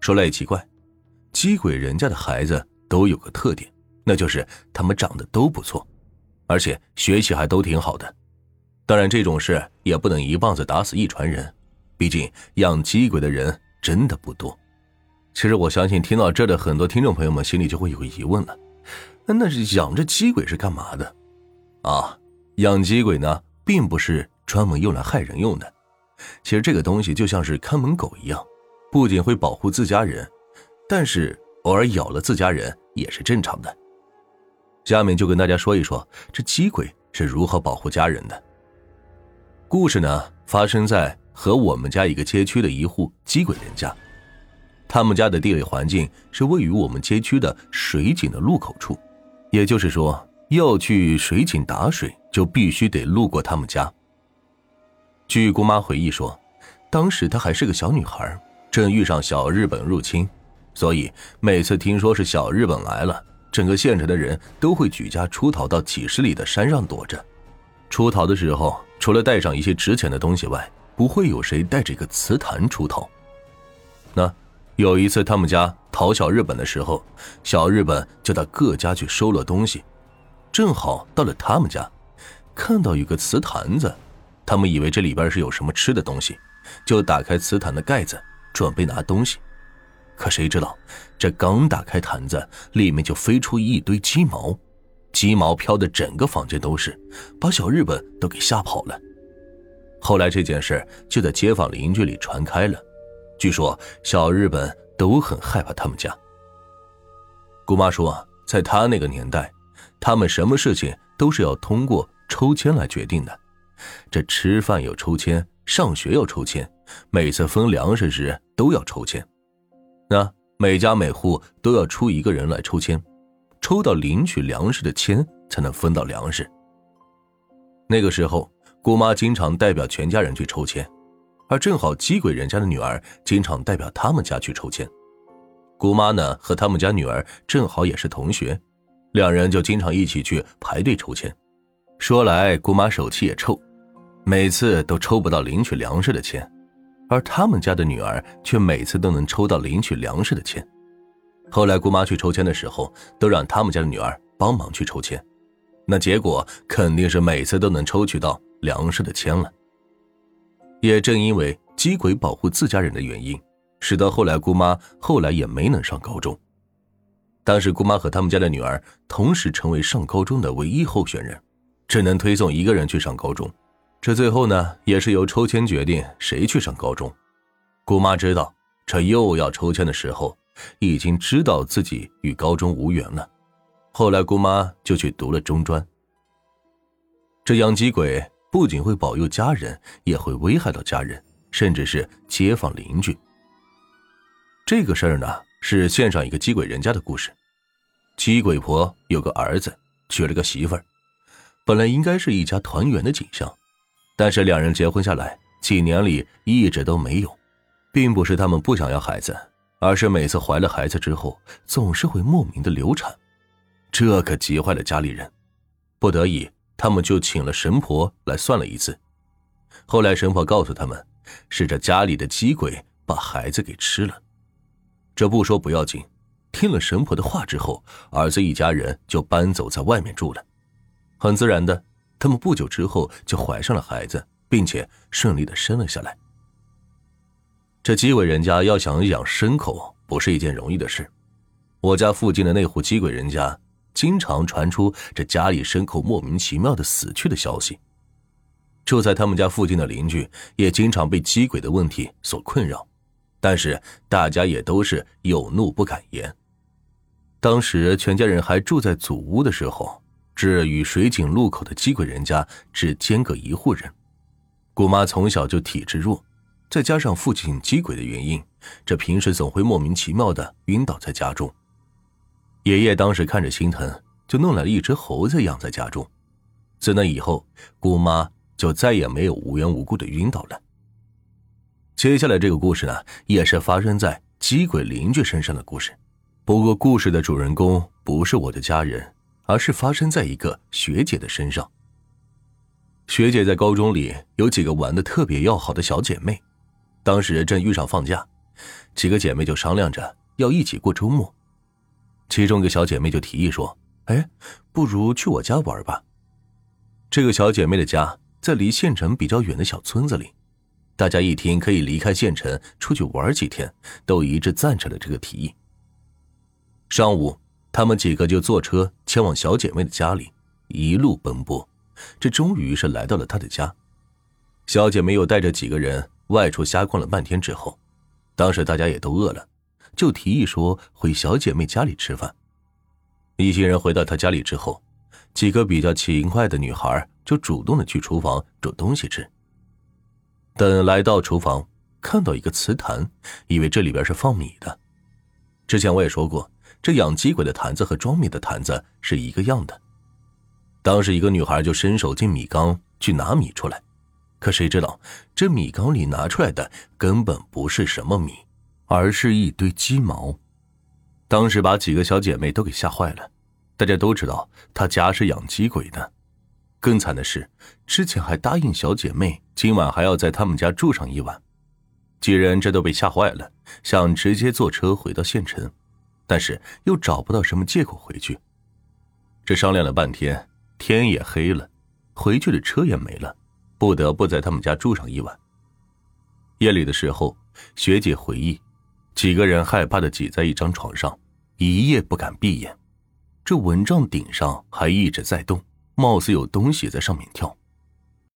说来也奇怪，鸡鬼人家的孩子都有个特点，那就是他们长得都不错，而且学习还都挺好的。当然，这种事也不能一棒子打死一船人，毕竟养鸡鬼的人真的不多。其实，我相信听到这的很多听众朋友们心里就会有个疑问了：那是养着鸡鬼是干嘛的？啊，养鸡鬼呢，并不是专门用来害人用的。其实这个东西就像是看门狗一样，不仅会保护自家人，但是偶尔咬了自家人也是正常的。下面就跟大家说一说这鸡鬼是如何保护家人的。故事呢，发生在和我们家一个街区的一户鸡鬼人家，他们家的地理环境是位于我们街区的水井的路口处，也就是说，要去水井打水，就必须得路过他们家。据姑妈回忆说，当时她还是个小女孩，正遇上小日本入侵，所以每次听说是小日本来了，整个县城的人都会举家出逃到几十里的山上躲着。出逃的时候，除了带上一些值钱的东西外，不会有谁带着一个瓷坛出逃。那有一次他们家逃小日本的时候，小日本就到各家去收了东西，正好到了他们家，看到有个瓷坛子。他们以为这里边是有什么吃的东西，就打开瓷坛的盖子，准备拿东西。可谁知道，这刚打开坛子，里面就飞出一堆鸡毛，鸡毛飘的整个房间都是，把小日本都给吓跑了。后来这件事就在街坊邻居里传开了，据说小日本都很害怕他们家。姑妈说，在她那个年代，他们什么事情都是要通过抽签来决定的。这吃饭要抽签，上学要抽签，每次分粮食时都要抽签。那每家每户都要出一个人来抽签，抽到领取粮食的签才能分到粮食。那个时候，姑妈经常代表全家人去抽签，而正好鸡鬼人家的女儿经常代表他们家去抽签。姑妈呢和他们家女儿正好也是同学，两人就经常一起去排队抽签。说来，姑妈手气也臭。每次都抽不到领取粮食的钱，而他们家的女儿却每次都能抽到领取粮食的钱。后来姑妈去抽签的时候，都让他们家的女儿帮忙去抽签，那结果肯定是每次都能抽取到粮食的签了。也正因为鸡鬼保护自家人的原因，使得后来姑妈后来也没能上高中。当时姑妈和他们家的女儿同时成为上高中的唯一候选人，只能推送一个人去上高中。这最后呢，也是由抽签决定谁去上高中。姑妈知道这又要抽签的时候，已经知道自己与高中无缘了。后来姑妈就去读了中专。这养鸡鬼不仅会保佑家人，也会危害到家人，甚至是街坊邻居。这个事儿呢，是县上一个鸡鬼人家的故事。鸡鬼婆有个儿子，娶了个媳妇儿，本来应该是一家团圆的景象。但是两人结婚下来几年里一直都没有，并不是他们不想要孩子，而是每次怀了孩子之后总是会莫名的流产，这可急坏了家里人。不得已，他们就请了神婆来算了一次。后来神婆告诉他们，是这家里的鸡鬼把孩子给吃了。这不说不要紧，听了神婆的话之后，儿子一家人就搬走在外面住了，很自然的。他们不久之后就怀上了孩子，并且顺利的生了下来。这鸡鬼人家要想养牲口，不是一件容易的事。我家附近的那户鸡鬼人家，经常传出这家里牲口莫名其妙的死去的消息。住在他们家附近的邻居也经常被鸡鬼的问题所困扰，但是大家也都是有怒不敢言。当时全家人还住在祖屋的时候。是与水井路口的鸡鬼人家只间隔一户人，姑妈从小就体质弱，再加上父亲鸡鬼的原因，这平时总会莫名其妙的晕倒在家中。爷爷当时看着心疼，就弄来了一只猴子养在家中。自那以后，姑妈就再也没有无缘无故的晕倒了。接下来这个故事呢，也是发生在鸡鬼邻居身上的故事，不过故事的主人公不是我的家人。而是发生在一个学姐的身上。学姐在高中里有几个玩的特别要好的小姐妹，当时正遇上放假，几个姐妹就商量着要一起过周末。其中一个小姐妹就提议说：“哎，不如去我家玩吧。”这个小姐妹的家在离县城比较远的小村子里，大家一听可以离开县城出去玩几天，都一致赞成了这个提议。上午，他们几个就坐车前往小姐妹的家里，一路奔波，这终于是来到了她的家。小姐妹又带着几个人外出瞎逛了半天之后，当时大家也都饿了，就提议说回小姐妹家里吃饭。一行人回到她家里之后，几个比较勤快的女孩就主动的去厨房煮东西吃。等来到厨房，看到一个瓷坛，以为这里边是放米的。之前我也说过。这养鸡鬼的坛子和装米的坛子是一个样的。当时一个女孩就伸手进米缸去拿米出来，可谁知道这米缸里拿出来的根本不是什么米，而是一堆鸡毛。当时把几个小姐妹都给吓坏了。大家都知道她家是养鸡鬼的，更惨的是之前还答应小姐妹今晚还要在他们家住上一晚。几人这都被吓坏了，想直接坐车回到县城。但是又找不到什么借口回去，这商量了半天，天也黑了，回去的车也没了，不得不在他们家住上一晚。夜里的时候，学姐回忆，几个人害怕的挤在一张床上，一夜不敢闭眼。这蚊帐顶上还一直在动，貌似有东西在上面跳。